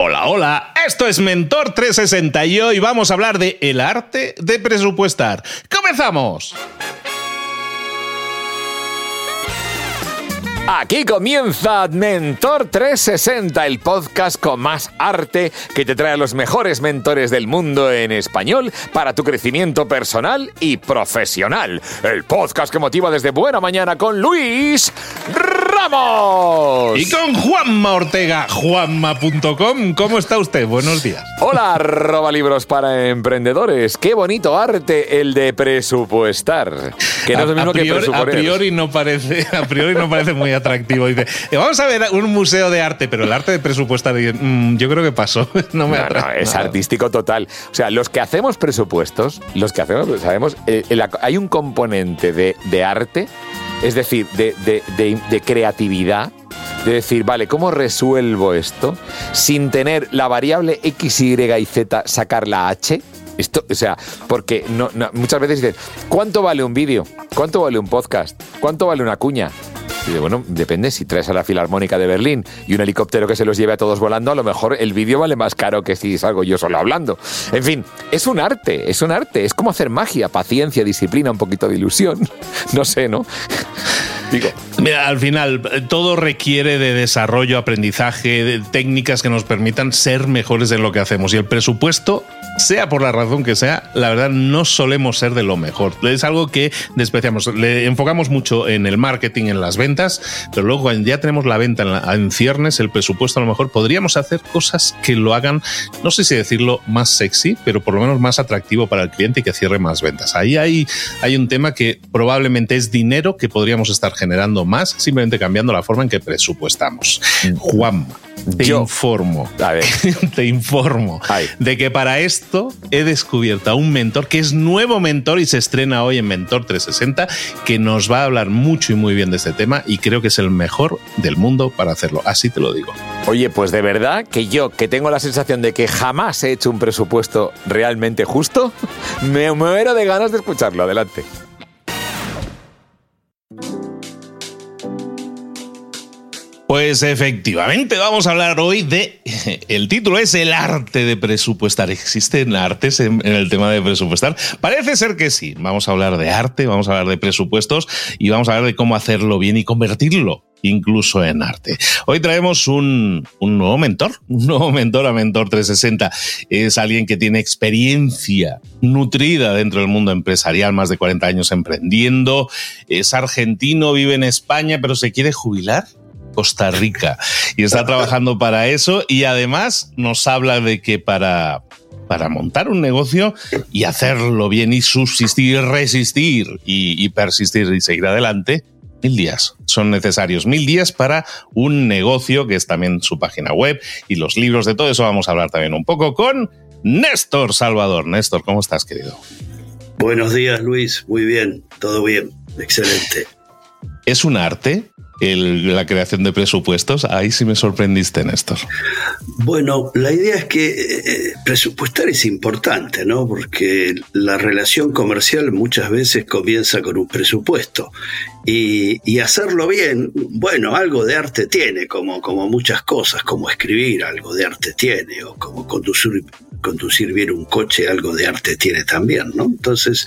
Hola, hola, esto es Mentor 360 y hoy vamos a hablar de el arte de presupuestar. ¡Comenzamos! Aquí comienza Mentor 360, el podcast con más arte que te trae a los mejores mentores del mundo en español para tu crecimiento personal y profesional. El podcast que motiva desde buena mañana con Luis Ramos. Y con Juanma Ortega, juanma.com. ¿Cómo está usted? Buenos días. Hola, arroba libros para emprendedores. Qué bonito arte el de presupuestar. Que no es lo mismo a priori, que A priori no parece, a priori no parece muy atractivo. Dice, eh, vamos a ver un museo de arte, pero el arte de presupuestar, mm, yo creo que pasó. No me atrae. es artístico total. O sea, los que hacemos presupuestos, los que hacemos, sabemos, eh, hay un componente de, de arte, es decir, de, de, de creatividad de decir, vale, ¿cómo resuelvo esto sin tener la variable X, Y y Z sacar la H? Esto, o sea, porque muchas veces dicen, ¿cuánto vale un vídeo? ¿Cuánto vale un podcast? ¿Cuánto vale una cuña? Bueno, depende, si traes a la Filarmónica de Berlín y un helicóptero que se los lleve a todos volando, a lo mejor el vídeo vale más caro que si salgo yo solo hablando. En fin, es un arte, es un arte, es como hacer magia, paciencia, disciplina, un poquito de ilusión. No sé, ¿no? Digo. Mira, al final, todo requiere de desarrollo, aprendizaje, de técnicas que nos permitan ser mejores en lo que hacemos. Y el presupuesto, sea por la razón que sea, la verdad no solemos ser de lo mejor. Es algo que despreciamos. Le enfocamos mucho en el marketing, en las ventas, pero luego cuando ya tenemos la venta en, ciernes, el presupuesto a lo mejor podríamos hacer cosas que lo hagan, no sé si decirlo más sexy, pero por lo menos más atractivo para el cliente y que cierre más ventas. Ahí hay, hay un tema que probablemente es dinero que podríamos estar generando más simplemente cambiando la forma en que presupuestamos. Mm. Juan, te informo, te informo de que para esto he descubierto a un mentor que es nuevo mentor y se estrena hoy en Mentor 360, que nos va a hablar mucho y muy bien de este tema y creo que es el mejor del mundo para hacerlo. Así te lo digo. Oye, pues de verdad que yo, que tengo la sensación de que jamás he hecho un presupuesto realmente justo, me muero de ganas de escucharlo. Adelante. Pues efectivamente, vamos a hablar hoy de. El título es El arte de presupuestar. ¿Existen artes en, el tema de presupuestar? Parece ser que sí. Vamos a hablar de arte, vamos a hablar de presupuestos y vamos a hablar de cómo hacerlo bien y convertirlo incluso en arte. Hoy traemos un, un, nuevo mentor, un nuevo mentor a Mentor 360. Es alguien que tiene experiencia nutrida dentro del mundo empresarial, más de 40 años emprendiendo. Es argentino, vive en España, pero se quiere jubilar Costa Rica y está trabajando para eso y además nos habla de que para para montar un negocio y hacerlo bien y subsistir, resistir y, y, persistir y seguir adelante, mil días son necesarios. Mil días para un negocio, que es también su página web y los libros. De todo eso vamos a hablar también un poco con Néstor Salvador. Néstor, ¿cómo estás, querido? Buenos días, Luis. Muy bien, todo bien. Excelente. ¿Es un arte? La creación de presupuestos. Ahí sí me sorprendiste, Néstor. Bueno, la idea es que eh, presupuestar es importante, ¿no? Porque la relación comercial muchas veces comienza con un presupuesto. Y, hacerlo bien, bueno, algo de arte tiene, como, como muchas cosas, como escribir, algo de arte tiene, o como conducir, conducir bien un coche, algo de arte tiene también, ¿no? Entonces,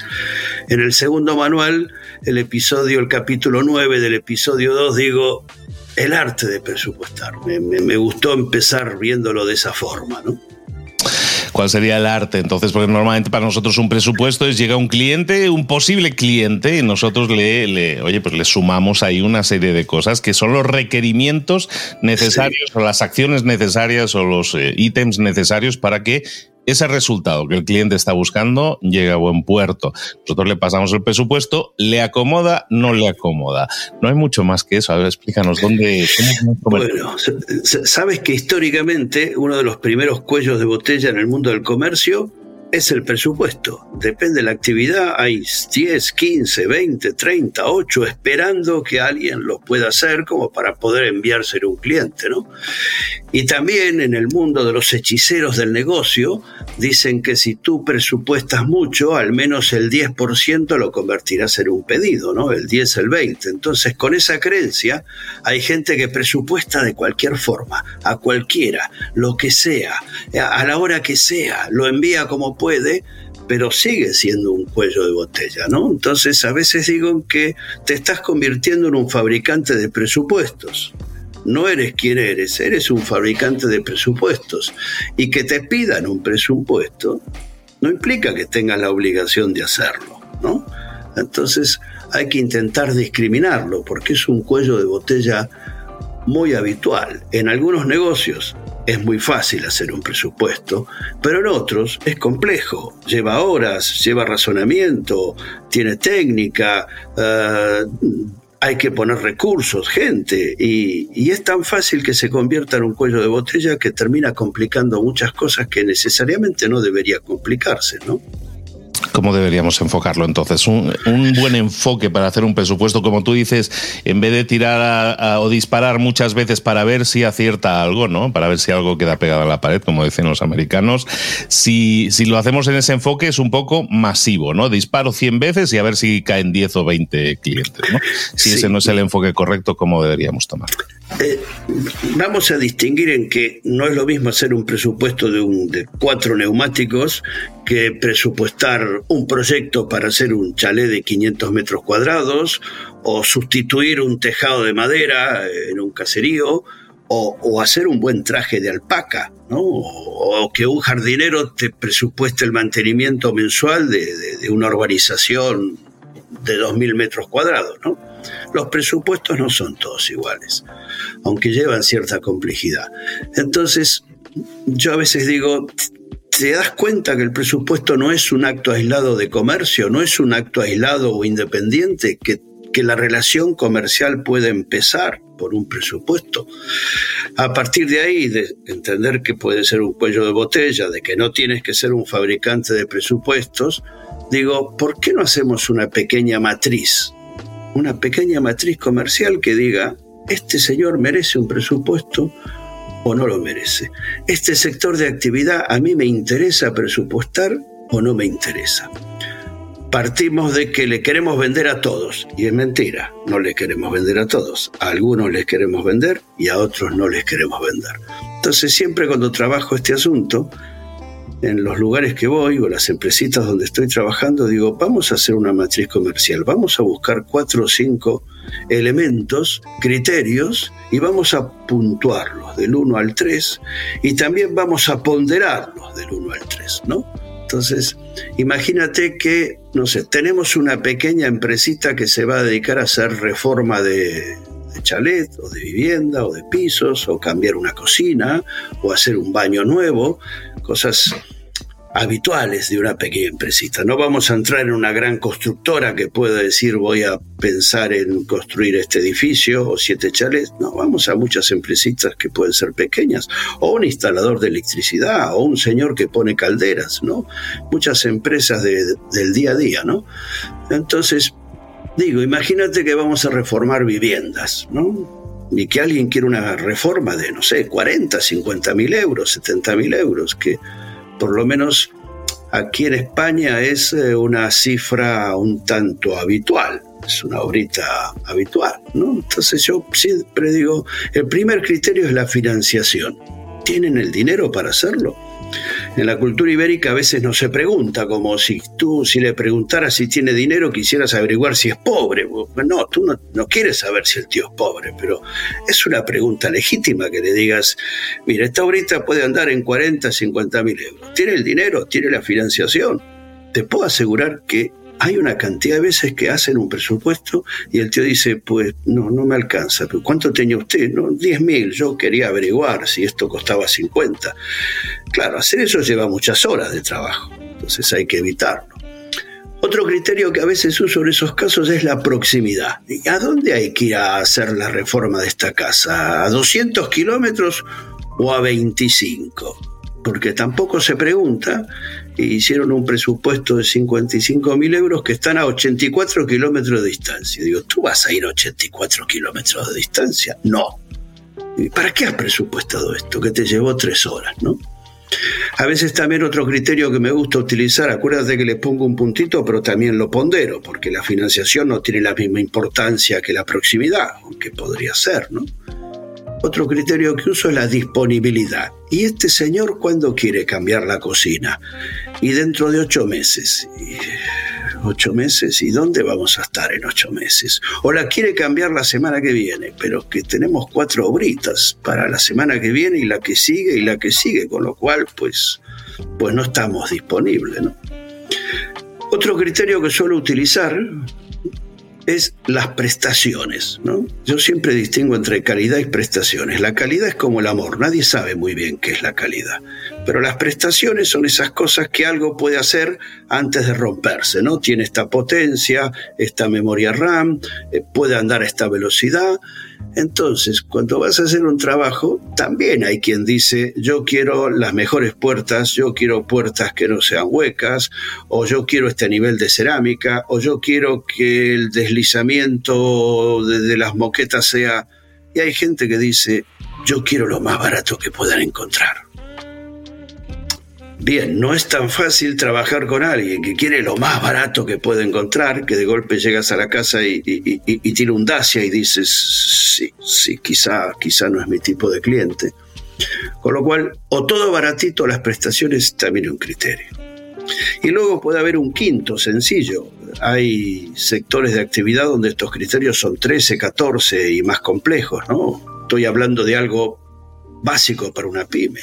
en el segundo manual el episodio, el capítulo 9 del episodio 2, digo, el arte de presupuestar. Me, gustó empezar viéndolo de esa forma, ¿no? ¿Cuál sería el arte? Entonces, porque normalmente para nosotros un presupuesto es llega un cliente, un posible cliente, y nosotros le, le oye, pues le sumamos ahí una serie de cosas que son los requerimientos necesarios o las acciones necesarias o los eh, ítems necesarios para que ese resultado que el cliente está buscando llega a buen puerto. Nosotros le pasamos el presupuesto, le acomoda, no le acomoda. No hay mucho más que eso. A ver, explícanos dónde. bueno, sabes que históricamente uno de los primeros cuellos de botella en el mundo del comercio es el presupuesto. Depende de la actividad, hay 10, 15, 20, 30, 8 esperando que alguien lo pueda hacer como para poder enviárselo a un cliente, ¿no? Y también en el mundo de los hechiceros del negocio, dicen que si tú presupuestas mucho, al menos el 10% lo convertirás en un pedido, ¿no? El 10, el 20. Entonces, con esa creencia, hay gente que presupuesta de cualquier forma, a cualquiera, lo que sea, a la hora que sea, lo envía como puede, pero sigue siendo un cuello de botella, ¿no? Entonces, a veces digo que te estás convirtiendo en un fabricante de presupuestos no eres quien eres, eres un fabricante de presupuestos. Y que te pidan un presupuesto no implica que tengas la obligación de hacerlo, ¿no? Entonces hay que intentar discriminarlo porque es un cuello de botella muy habitual. En algunos negocios es muy fácil hacer un presupuesto, pero en otros es complejo. Lleva horas, lleva razonamiento, tiene técnica, uh, hay que poner recursos, gente, y, y, es tan fácil que se convierta en un cuello de botella que termina complicando muchas cosas que necesariamente no debería complicarse, ¿no? ¿Cómo deberíamos enfocarlo entonces? Un, buen enfoque para hacer un presupuesto, como tú dices, en vez de tirar o disparar muchas veces para ver si acierta algo, ¿no? Para ver si algo queda pegado a la pared, como dicen los americanos. Si, si lo hacemos en ese enfoque es un poco masivo, ¿no? Disparo 100 veces y a ver si caen 10 o 20 clientes, ¿no? Si ese no es el enfoque correcto, ¿cómo deberíamos tomar? Eh, vamos a distinguir en que no es lo mismo hacer un presupuesto de, un, de cuatro neumáticos que presupuestar un proyecto para hacer un chalet de 500 metros cuadrados o sustituir un tejado de madera en un caserío o, hacer un buen traje de alpaca, ¿no? o, que un jardinero te presupueste el mantenimiento mensual de, de una urbanización de 2.000 metros cuadrados. ¿no? Los presupuestos no son todos iguales, aunque llevan cierta complejidad. Entonces, yo a veces digo, te das cuenta que el presupuesto no es un acto aislado de comercio, no es un acto aislado o independiente, que, que la relación comercial puede empezar por un presupuesto. A partir de ahí, de entender que puede ser un cuello de botella, de que no tienes que ser un fabricante de presupuestos, digo, ¿por qué no hacemos una pequeña matriz? Una pequeña matriz comercial que diga, este señor merece un presupuesto, o no lo merece. Este sector de actividad a mí me interesa presupuestar o no me interesa. Partimos de que le queremos vender a todos, y es mentira, no le queremos vender a todos. A algunos les queremos vender y a otros no les queremos vender. Entonces siempre cuando trabajo este asunto, en los lugares que voy o las empresitas donde estoy trabajando, digo, vamos a hacer una matriz comercial, vamos a buscar cuatro o cinco elementos, criterios, y vamos a puntuarlos del 1 al 3 y también vamos a ponderarlos del 1 al 3, ¿no? Entonces, imagínate que, no sé, tenemos una pequeña empresita que se va a dedicar a hacer reforma de, de chalet o de vivienda o de pisos o cambiar una cocina o hacer un baño nuevo, cosas habituales de una pequeña empresita. No vamos a entrar en una gran constructora que pueda decir voy a pensar en construir este edificio o siete chalets. No, vamos a muchas empresitas que pueden ser pequeñas o un instalador de electricidad o un señor que pone calderas, ¿no? Muchas empresas del día a día, ¿no? Entonces, digo, imagínate que vamos a reformar viviendas, ¿no? Y que alguien quiere una reforma de, no sé, 40, 50 mil euros, 70 mil euros, que por lo menos aquí en España es eh, una cifra un tanto habitual, es una obrita habitual, ¿no? Entonces yo siempre digo, el primer criterio es la financiación. ¿Tienen el dinero para hacerlo? En la cultura ibérica a veces no se pregunta, como si tú, si le preguntaras si tiene dinero, quisieras averiguar si es pobre. No, tú no, quieres saber si el tío es pobre, pero es una pregunta legítima que le digas, mira, esta ahorita puede andar en 40, 50 mil euros. ¿Tiene el dinero? ¿Tiene la financiación? Te puedo asegurar que hay una cantidad de veces que hacen un presupuesto y el tío dice, pues no, no me alcanza. ¿Pero ¿Cuánto tenía usted? No, 10 mil. Yo quería averiguar si esto costaba 50. Claro, hacer eso lleva muchas horas de trabajo. Entonces hay que evitarlo. Otro criterio que a veces uso en esos casos es la proximidad. ¿A dónde hay que ir a hacer la reforma de esta casa? ¿A 200 kilómetros o a 25? porque tampoco se pregunta, hicieron un presupuesto de 55 mil euros que están a 84 kilómetros de distancia. Digo, ¿tú vas a ir a 84 kilómetros de distancia? No. ¿Para qué has presupuestado esto? Que te llevó tres horas, ¿no? A veces también otro criterio que me gusta utilizar, acuérdate que le pongo un puntito, pero también lo pondero, porque la financiación no tiene la misma importancia que la proximidad, aunque podría ser, ¿no? Otro criterio que uso es la disponibilidad. ¿Y este señor cuándo quiere cambiar la cocina? Y dentro de ocho meses ocho meses. ¿Y dónde vamos a estar en ocho meses? O la quiere cambiar la semana que viene, pero que tenemos cuatro obritas para la semana que viene y la que sigue y la que sigue, con lo cual, pues, pues no estamos disponibles. Otro criterio que suelo utilizar es las prestaciones. ¿no? Yo siempre distingo entre calidad y prestaciones. La calidad es como el amor, nadie sabe muy bien qué es la calidad. Pero las prestaciones son esas cosas que algo puede hacer antes de romperse, ¿no? Tiene esta potencia, esta memoria RAM, eh, puede andar a esta velocidad. Entonces, cuando vas a hacer un trabajo, también hay quien dice, yo quiero las mejores puertas, yo quiero puertas que no sean huecas, o yo quiero este nivel de cerámica, o yo quiero que el deslizamiento de, las moquetas sea... Y hay gente que dice, yo quiero lo más barato que puedan encontrar. Bien, no es tan fácil trabajar con alguien que quiere lo más barato que puede encontrar, que de golpe llegas a la casa y, tiene un Dacia y dices, sí, sí, quizá, quizá no es mi tipo de cliente. Con lo cual, o todo baratito, las prestaciones también es un criterio. Y luego puede haber un quinto, sencillo. Hay sectores de actividad donde estos criterios son 13, 14 y más complejos, ¿no? Estoy hablando de algo básico para una pyme.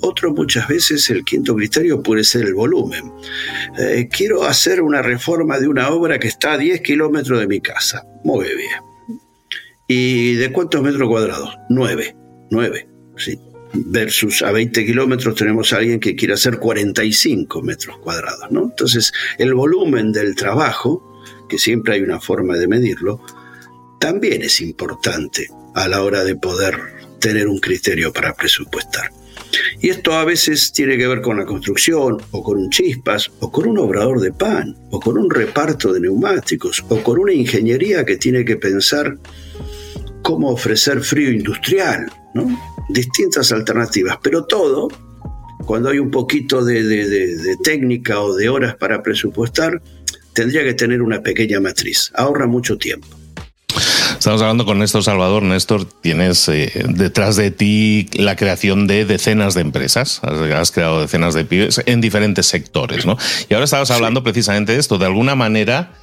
Otro muchas veces el quinto criterio puede ser el volumen. Eh, quiero hacer una reforma de una obra que está a 10 kilómetros de mi casa. Muy bien. ¿Y de cuántos metros cuadrados? 9. 9, sí. Versus a 20 kilómetros tenemos a alguien que quiere hacer 45 metros cuadrados, ¿no? Entonces, el volumen del trabajo, que siempre hay una forma de medirlo, también es importante a la hora de poder tener un criterio para presupuestar. Y esto a veces tiene que ver con la construcción, o con un chispas, o con un obrador de pan, o con un reparto de neumáticos, o con una ingeniería que tiene que pensar cómo ofrecer frío industrial, ¿no? Distintas alternativas, pero todo, cuando hay un poquito de, de técnica o de horas para presupuestar, tendría que tener una pequeña matriz. Ahorra mucho tiempo. Estamos hablando con Néstor Salvador. Néstor, tienes eh, detrás de ti la creación de decenas de empresas. Has, creado decenas de pibes en diferentes sectores, ¿no? Y ahora estabas hablando precisamente de esto. De alguna manera,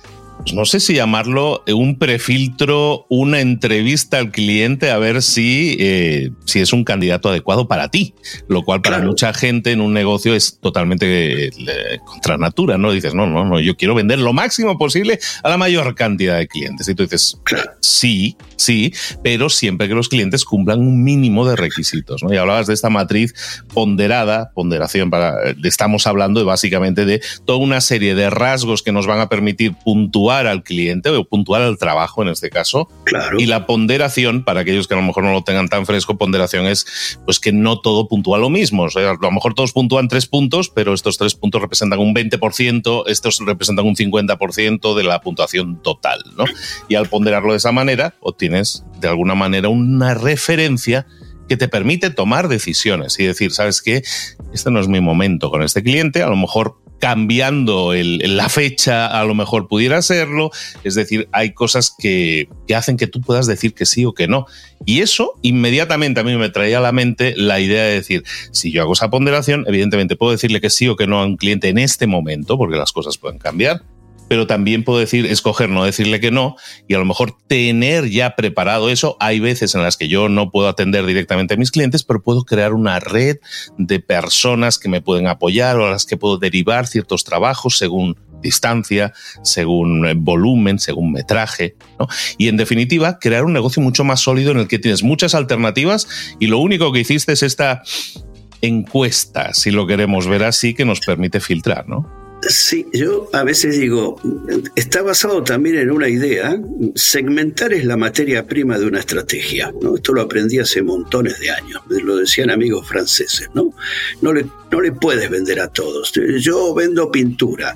no sé si llamarlo un prefiltro, una entrevista al cliente a ver si, eh, si es un candidato adecuado para ti, lo cual para mucha gente en un negocio es totalmente eh, contra natura, ¿no? Dices, no, no, no, yo quiero vender lo máximo posible a la mayor cantidad de clientes. Y tú dices, sí, sí, pero siempre que los clientes cumplan un mínimo de requisitos, ¿no? Y hablabas de esta matriz ponderada, ponderación para, estamos hablando de básicamente de toda una serie de rasgos que nos van a permitir puntuar al cliente o puntual al trabajo en este caso. Claro. Y la ponderación, para aquellos que a lo mejor no lo tengan tan fresco, ponderación es pues que no todo puntúa lo mismo. O sea, a lo mejor todos puntúan tres puntos, pero estos tres puntos representan un 20%, estos representan un 50% de la puntuación total. ¿no? Y al ponderarlo de esa manera, obtienes de alguna manera una referencia que te permite tomar decisiones y decir, ¿sabes qué? Este no es mi momento con este cliente, a lo mejor cambiando la fecha, a lo mejor pudiera serlo. Es decir, hay cosas que, que, hacen que tú puedas decir que sí o que no. Y eso inmediatamente a mí me traía a la mente la idea de decir, si yo hago esa ponderación, evidentemente puedo decirle que sí o que no a un cliente en este momento, porque las cosas pueden cambiar pero también puedo decir, escoger no decirle que no y a lo mejor tener ya preparado eso. Hay veces en las que yo no puedo atender directamente a mis clientes, pero puedo crear una red de personas que me pueden apoyar o a las que puedo derivar ciertos trabajos según distancia, según eh, volumen, según metraje, Y en definitiva, crear un negocio mucho más sólido en el que tienes muchas alternativas y lo único que hiciste es esta encuesta, si lo queremos ver así, que nos permite filtrar, ¿no? Sí, yo a veces digo, está basado también en una idea, segmentar es la materia prima de una estrategia, ¿no? Esto lo aprendí hace montones de años, lo decían amigos franceses, ¿no? No le, no le puedes vender a todos. Yo vendo pintura,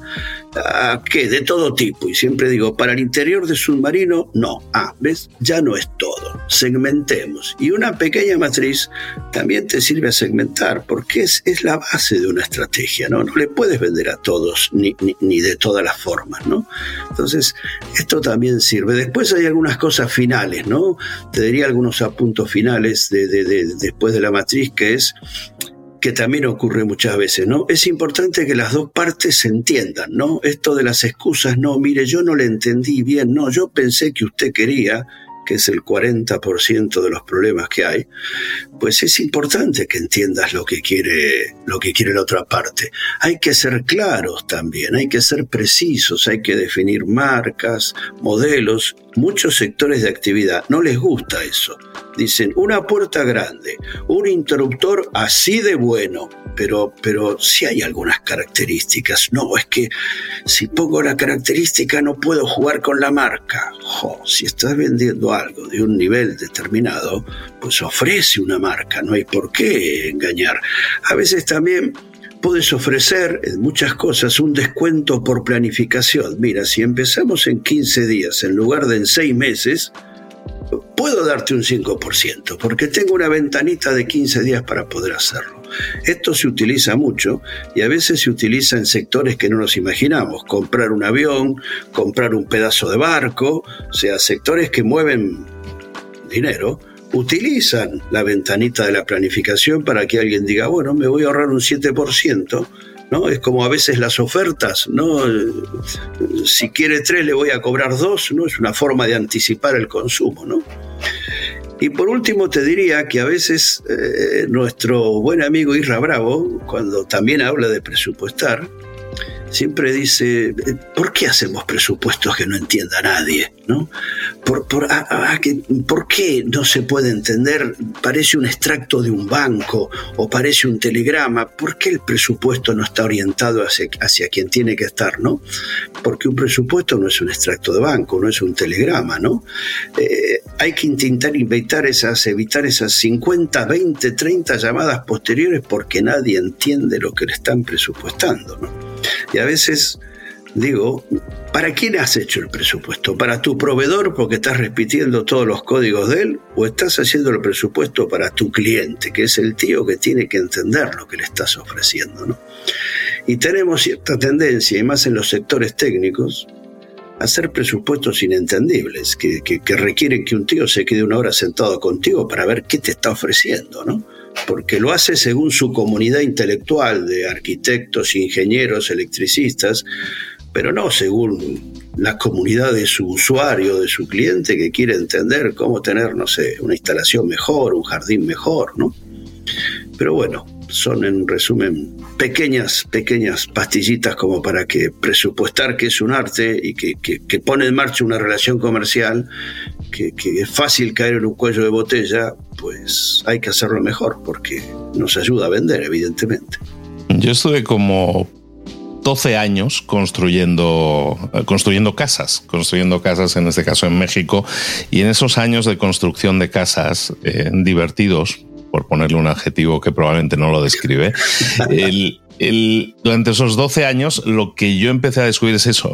¿a qué? De todo tipo, y siempre digo, para el interior de submarino, no. Ah, ¿ves? Ya no es todo. Segmentemos. Y una pequeña matriz también te sirve a segmentar, porque es, es la base de una estrategia, ¿no? No le puedes vender a todos ni, de todas las formas, ¿no? Entonces, esto también sirve. Después hay algunas cosas finales, ¿no? Te diría algunos apuntos finales de, después de la matriz, que es que también ocurre muchas veces, ¿no? Es importante que las dos partes se entiendan, ¿no? Esto de las excusas, no, mire, yo no le entendí bien, no, yo pensé que usted quería, que es el 40% de los problemas que hay, pues es importante que entiendas lo que quiere lo que quiere la otra parte. Hay que ser claros también, hay que ser precisos, hay que definir marcas, modelos. Muchos sectores de actividad no les gusta eso. Dicen, una puerta grande, un interruptor así de bueno, pero, pero sí hay algunas características. No, es que si pongo la característica no puedo jugar con la marca. si estás vendiendo algo de un nivel determinado, pues ofrece una marca, no hay por qué engañar. A veces también puedes ofrecer en muchas cosas un descuento por planificación. Mira, si empezamos en 15 días en lugar de en 6 meses, puedo darte un 5%, porque tengo una ventanita de 15 días para poder hacerlo. Esto se utiliza mucho y a veces se utiliza en sectores que no nos imaginamos. Comprar un avión, comprar un pedazo de barco, o sea, sectores que mueven dinero, utilizan la ventanita de la planificación para que alguien diga, bueno, me voy a ahorrar un 7%, ¿no? Es como a veces las ofertas, ¿no? Si quiere tres le voy a cobrar dos, ¿no? Es una forma de anticipar el consumo, ¿no? Y por último te diría que a veces eh, nuestro buen amigo Isra Bravo, cuando también habla de presupuestar, siempre dice, ¿por qué hacemos presupuestos que no entienda nadie? ¿no? ¿Por, por, ¿Por qué no se puede entender? Parece un extracto de un banco o parece un telegrama. ¿Por qué el presupuesto no está orientado hacia, hacia quien tiene que estar? ¿no? Porque un presupuesto no es un extracto de banco, no es un telegrama. ¿no? Eh, hay que intentar evitar esas, evitar esas 50, 20, 30 llamadas posteriores porque nadie entiende lo que le están presupuestando. ¿no? Y a veces digo, ¿para quién has hecho el presupuesto? ¿Para tu proveedor porque estás repitiendo todos los códigos de él? ¿O estás haciendo el presupuesto para tu cliente, que es el tío que tiene que entender lo que le estás ofreciendo? ¿no? Y tenemos cierta tendencia, y más en los sectores técnicos, a hacer presupuestos inentendibles, que, que requieren que un tío se quede una hora sentado contigo para ver qué te está ofreciendo, ¿no? Porque lo hace según su comunidad intelectual de arquitectos, ingenieros, electricistas, pero no según la comunidad de su usuario, de su cliente que quiere entender cómo tener, no sé, una instalación mejor, un jardín mejor, ¿no? Pero bueno, son en resumen pequeñas, pequeñas pastillitas como para que presupuestar que es un arte y que, que, pone en marcha una relación comercial, que, que, es fácil caer en un cuello de botella, pues hay que hacerlo mejor porque nos ayuda a vender, evidentemente. Yo estuve como 12 años construyendo, construyendo casas, construyendo casas en este caso en México, y en esos años de construcción de casas eh, divertidos, por ponerle un adjetivo que probablemente no lo describe, el, durante esos 12 años lo que yo empecé a descubrir es eso,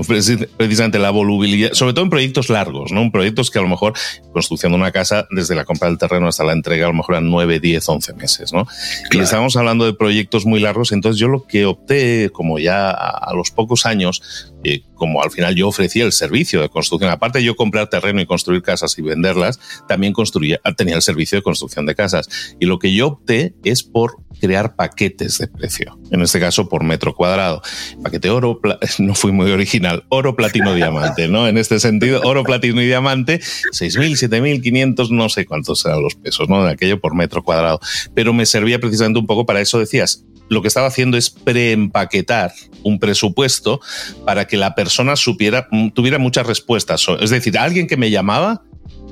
precisamente la volubilidad, sobre todo en proyectos largos, ¿no? En proyectos que a lo mejor, construcción de una casa, desde la compra del terreno hasta la entrega, a lo mejor eran 9, 10, 11 meses, ¿no? Y estábamos hablando de proyectos muy largos, entonces yo lo que opté, como ya a, los pocos años, eh, como al final yo ofrecía el servicio de construcción, aparte de yo comprar terreno y construir casas y venderlas, también construía, tenía el servicio de construcción de casas. Y lo que yo opté es por crear paquetes de precio, en este caso por metro cuadrado. Paquete oro, no fui muy original, oro, platino, diamante, ¿no? En este sentido, oro, platino y diamante, 6.000, 7.500, no sé cuántos eran los pesos, ¿no? De aquello por metro cuadrado. Pero me servía precisamente un poco para eso, decías, lo que estaba haciendo es preempaquetar un presupuesto para que la persona supiera, tuviera muchas respuestas. Es decir, alguien que me llamaba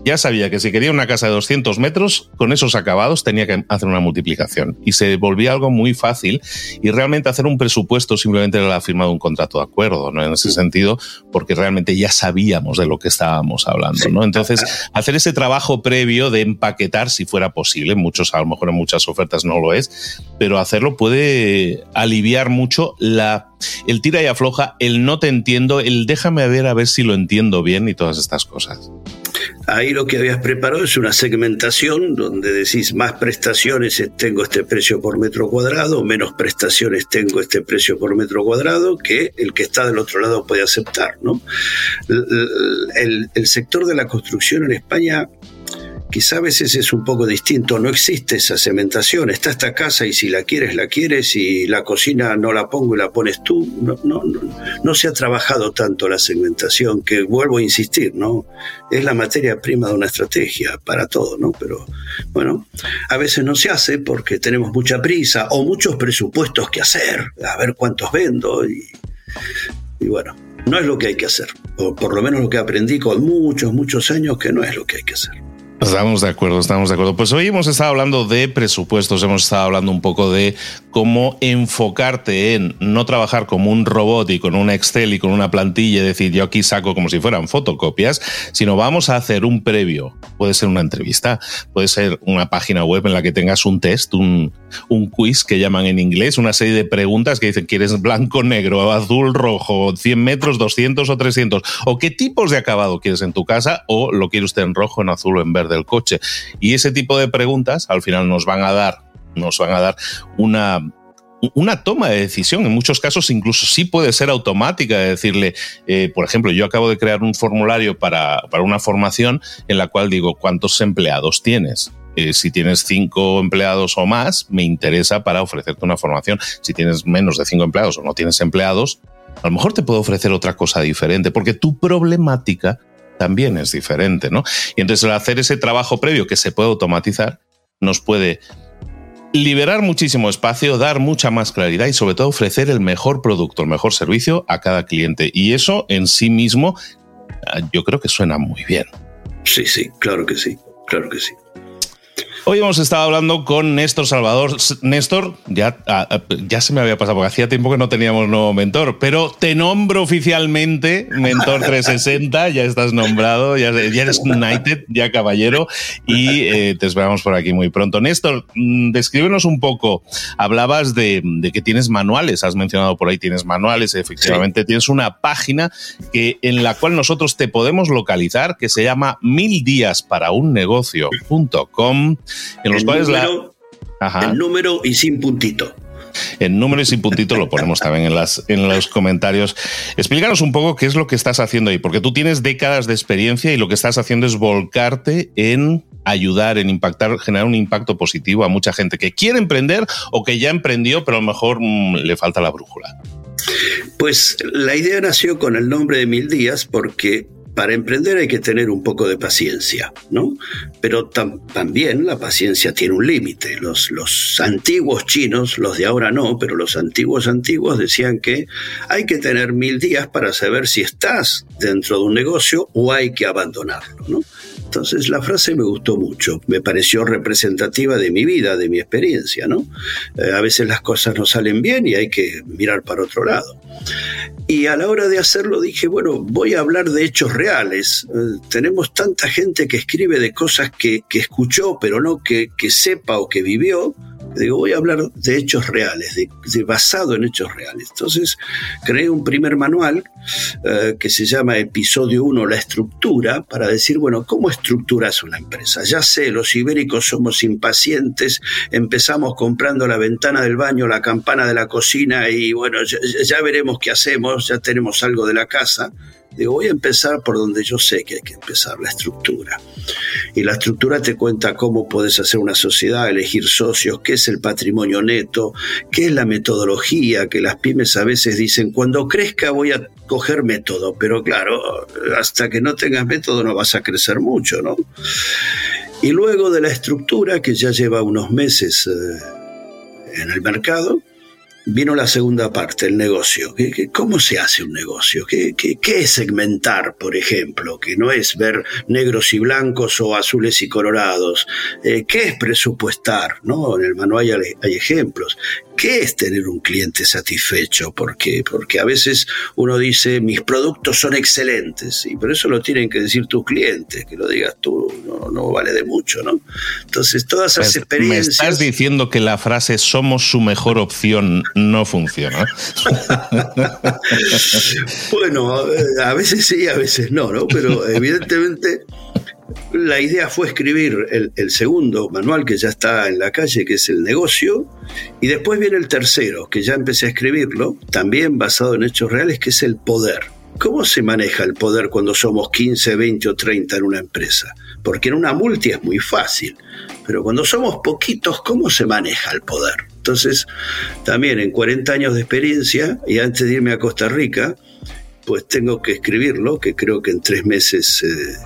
ya sabía que si quería una casa de 200 metros, con esos acabados tenía que hacer una multiplicación. Y se volvía algo muy fácil y realmente hacer un presupuesto simplemente era la firma de un contrato de acuerdo, ¿no? En ese sentido, porque realmente ya sabíamos de lo que estábamos hablando, ¿no? Entonces, hacer ese trabajo previo de empaquetar, si fuera posible, muchos, a lo mejor en muchas ofertas no lo es, pero hacerlo puede aliviar mucho la, el tira y afloja, el no te entiendo, el déjame ver a ver si lo entiendo bien y todas estas cosas. Ahí lo que habías preparado es una segmentación donde decís más prestaciones tengo este precio por metro cuadrado, menos prestaciones tengo este precio por metro cuadrado, que el que está del otro lado puede aceptar. ¿no? el, el sector de la construcción en España Quizá a veces es un poco distinto, no existe esa cementación, está esta casa y si la quieres, la quieres y la cocina no la pongo y la pones tú. No, se ha trabajado tanto la segmentación, que vuelvo a insistir, ¿no? Es la materia prima de una estrategia para todo, ¿no? Pero bueno, a veces no se hace porque tenemos mucha prisa o muchos presupuestos que hacer, a ver cuántos vendo y bueno, no es lo que hay que hacer, o por lo menos lo que aprendí con muchos, muchos años que no es lo que hay que hacer. Estamos de acuerdo, estamos de acuerdo. Pues hoy hemos estado hablando de presupuestos, hemos estado hablando un poco de cómo enfocarte en no trabajar como un robot y con un Excel y con una plantilla y decir yo aquí saco como si fueran fotocopias, sino vamos a hacer un previo. Puede ser una entrevista, puede ser una página web en la que tengas un test, un, un quiz que llaman en inglés, una serie de preguntas que dicen, ¿quieres blanco, negro, azul, rojo, 100 metros, 200 o 300? ¿O qué tipos de acabado quieres en tu casa? ¿O lo quiere usted en rojo, en azul o en verde? Del coche. Y ese tipo de preguntas al final nos van a dar, nos van a dar una, una toma de decisión. En muchos casos incluso sí puede ser automática, de decirle, eh, por ejemplo, yo acabo de crear un formulario para, para, una formación en la cual digo, ¿cuántos empleados tienes? Eh, si tienes cinco empleados o más, me interesa para ofrecerte una formación. Si tienes menos de cinco empleados o no tienes empleados, a lo mejor te puedo ofrecer otra cosa diferente, porque tu problemática también es diferente, ¿no? Y entonces el hacer ese trabajo previo que se puede automatizar nos puede liberar muchísimo espacio, dar mucha más claridad y sobre todo ofrecer el mejor producto, el mejor servicio a cada cliente. Y eso en sí mismo yo creo que suena muy bien. Sí, sí, claro que sí, claro que sí. Hoy hemos estado hablando con Néstor Salvador. Néstor, ya, ah, ah, ya se me había pasado, porque hacía tiempo que no teníamos nuevo mentor, pero te nombro oficialmente Mentor 360, ya estás nombrado, ya, eres United, ya caballero, y eh, te esperamos por aquí muy pronto. Néstor, mm, descríbenos un poco. Hablabas de, que tienes manuales, has mencionado por ahí, tienes manuales, efectivamente, tienes una página que, en la cual nosotros te podemos localizar, que se llama mil días para un negocio.com en los el cuales número, la... El número y sin puntito. En número y sin puntito lo ponemos también en, las, en los comentarios. Explícanos un poco qué es lo que estás haciendo ahí, porque tú tienes décadas de experiencia y lo que estás haciendo es volcarte en ayudar, en impactar, generar un impacto positivo a mucha gente que quiere emprender o que ya emprendió, pero a lo mejor mm, le falta la brújula. Pues la idea nació con el nombre de Mil Días porque para emprender hay que tener un poco de paciencia, ¿no? Pero también la paciencia tiene un límite. Los, antiguos chinos, los de ahora no, pero los antiguos antiguos decían que hay que tener mil días para saber si estás dentro de un negocio o hay que abandonarlo, ¿no? Entonces la frase me gustó mucho, me pareció representativa de mi vida, de mi experiencia, ¿no? Eh, a veces las cosas no salen bien y hay que mirar para otro lado. Y a la hora de hacerlo dije, bueno, voy a hablar de hechos reales. Eh, tenemos tanta gente que escribe de cosas que, escuchó, pero no que, que sepa o que vivió Digo, voy a hablar de hechos reales, de, basado en hechos reales. Entonces, creé un primer manual eh, que se llama Episodio 1, la estructura, para decir, bueno, ¿cómo estructuras una empresa? Ya sé, los ibéricos somos impacientes, empezamos comprando la ventana del baño, la campana de la cocina y bueno, ya veremos qué hacemos, ya tenemos algo de la casa. Digo, voy a empezar por donde yo sé que hay que empezar, la estructura. Y la estructura te cuenta cómo puedes hacer una sociedad, elegir socios, qué es el patrimonio neto, qué es la metodología, que las pymes a veces dicen, cuando crezca voy a coger método, pero claro, hasta que no tengas método no vas a crecer mucho, ¿no? Y luego de la estructura, que ya lleva unos meses eh, en el mercado, vino la segunda parte, el negocio. ¿Cómo se hace un negocio? ¿Qué, es segmentar, por ejemplo? Que no es ver negros y blancos o azules y colorados. Eh, ¿Qué es presupuestar? ¿no? En el manual hay, ejemplos. ¿Qué es tener un cliente satisfecho? Porque, porque a veces uno dice, mis productos son excelentes, y por eso lo tienen que decir tus clientes, que lo digas tú no, vale de mucho, ¿no? Entonces, todas esas pues, experiencias... Me estás diciendo que la frase somos su mejor opción no funciona. bueno, a veces sí, a veces no, ¿no? Pero evidentemente la idea fue escribir el, segundo manual que ya está en la calle, que es el negocio, y después viene el tercero, que ya empecé a escribirlo, también basado en hechos reales, que es el poder. ¿Cómo se maneja el poder cuando somos 15, 20 o 30 en una empresa? Porque en una multi es muy fácil, pero cuando somos poquitos, ¿cómo se maneja el poder? Entonces, también en 40 años de experiencia, y antes de irme a Costa Rica, pues tengo que escribirlo, que creo que en tres meses eh,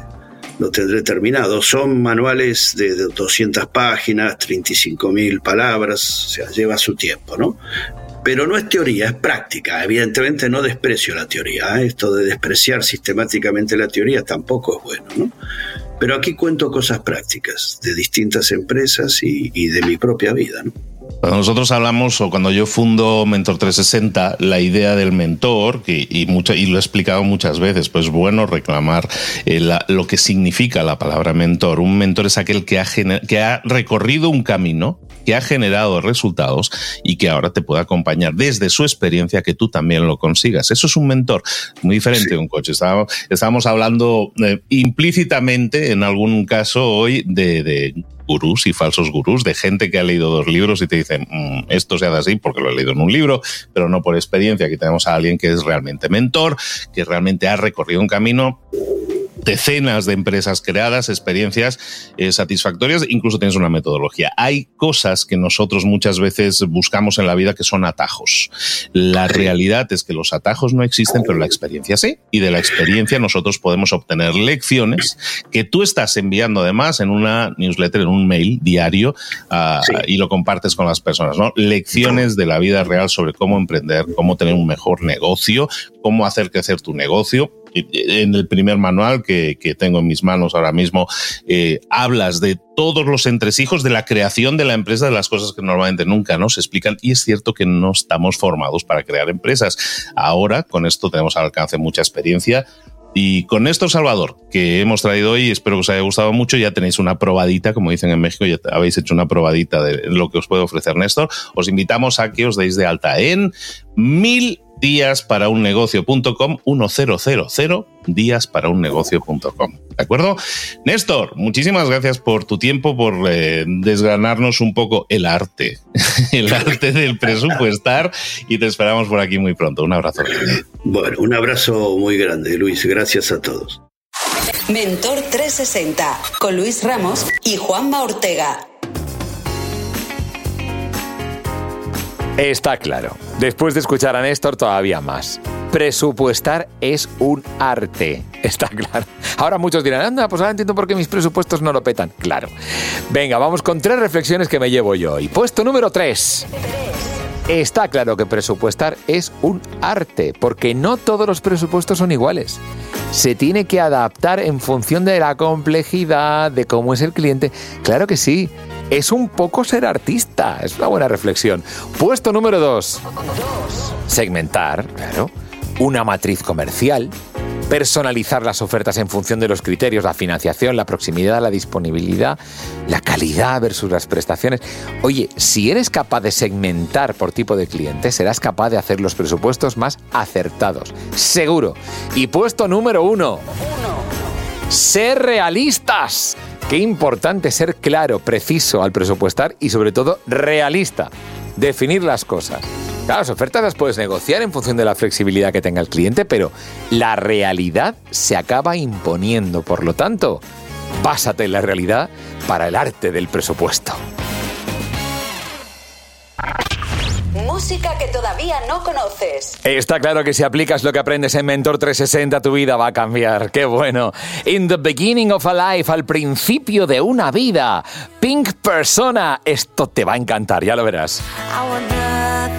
lo tendré terminado. Son manuales de, 200 páginas, 35 mil palabras, o sea, lleva su tiempo, ¿no? Pero no es teoría, es práctica. Evidentemente no desprecio la teoría. ¿eh? Esto de despreciar sistemáticamente la teoría tampoco es bueno, ¿no? Pero aquí cuento cosas prácticas de distintas empresas y, y de mi propia vida, ¿no? Cuando nosotros hablamos, o cuando yo fundo Mentor 360, la idea del mentor, y, y lo he explicado muchas veces, pues bueno reclamar eh, lo que significa la palabra mentor. Un mentor es aquel que ha, que ha recorrido un camino, que ha generado resultados y que ahora te puede acompañar desde su experiencia que tú también lo consigas. Eso es un mentor, muy diferente de un coche. Estábamos, hablando eh, implícitamente, en algún caso hoy, de gurús y falsos gurús, de gente que ha leído dos libros y te dicen, mm, esto se hace así porque lo he leído en un libro, pero no por experiencia. Aquí tenemos a alguien que es realmente mentor, que realmente ha recorrido un camino decenas de empresas creadas, experiencias eh, satisfactorias, incluso tienes una metodología. Hay cosas que nosotros muchas veces buscamos en la vida que son atajos. La realidad es que los atajos no existen, pero la experiencia sí. Y de la experiencia nosotros podemos obtener lecciones que tú estás enviando además en una newsletter, en un mail diario ah, y lo compartes con las personas. ¿no? Lecciones de la vida real sobre cómo emprender, cómo tener un mejor negocio, cómo hacer crecer tu negocio en el primer manual que, tengo en mis manos ahora mismo, eh, hablas de todos los entresijos de la creación de la empresa, de las cosas que normalmente nunca nos explican. Y es cierto que no estamos formados para crear empresas. Ahora, con esto tenemos al alcance mucha experiencia. Y con esto, Salvador, que hemos traído hoy, espero que os haya gustado mucho. Ya tenéis una probadita, como dicen en México, ya habéis hecho una probadita de lo que os puede ofrecer Néstor. Os invitamos a que os deis de alta en mil días para un negocio.com 1000 días para un negocio.com. ¿De acuerdo? Néstor, muchísimas gracias por tu tiempo, por eh, desgranarnos un poco el arte, el arte del presupuestar y te esperamos por aquí muy pronto. Un abrazo Bueno, un abrazo muy grande, Luis. Gracias a todos. Mentor 360 con Luis Ramos y Juanma Ortega. Está claro. Después de escuchar a Néstor, todavía más. Presupuestar es un arte. Está claro. Ahora muchos dirán, anda, pues ahora entiendo por qué mis presupuestos no lo petan. Claro. Venga, vamos con tres reflexiones que me llevo yo. Y puesto número tres. Está claro que presupuestar es un arte, porque no todos los presupuestos son iguales. Se tiene que adaptar en función de la complejidad, de cómo es el cliente. Claro que sí es un poco ser artista. Es una buena reflexión. Puesto número dos. Segmentar, claro. Una matriz comercial. Personalizar las ofertas en función de los criterios, la financiación, la proximidad, la disponibilidad, la calidad versus las prestaciones. Oye, si eres capaz de segmentar por tipo de cliente, serás capaz de hacer los presupuestos más acertados. Seguro. Y puesto número uno. Ser realistas. Qué importante ser claro, preciso al presupuestar y sobre todo realista. Definir las cosas. Las ofertas las puedes negociar en función de la flexibilidad que tenga el cliente, pero la realidad se acaba imponiendo. Por lo tanto, pásate en la realidad para el arte del presupuesto. Música que todavía no conoces. Está claro que si aplicas lo que aprendes en Mentor 360, tu vida va a cambiar. ¡Qué bueno! In the beginning of a life, al principio de una vida. Pink Persona. Esto te va a encantar, ya lo verás. I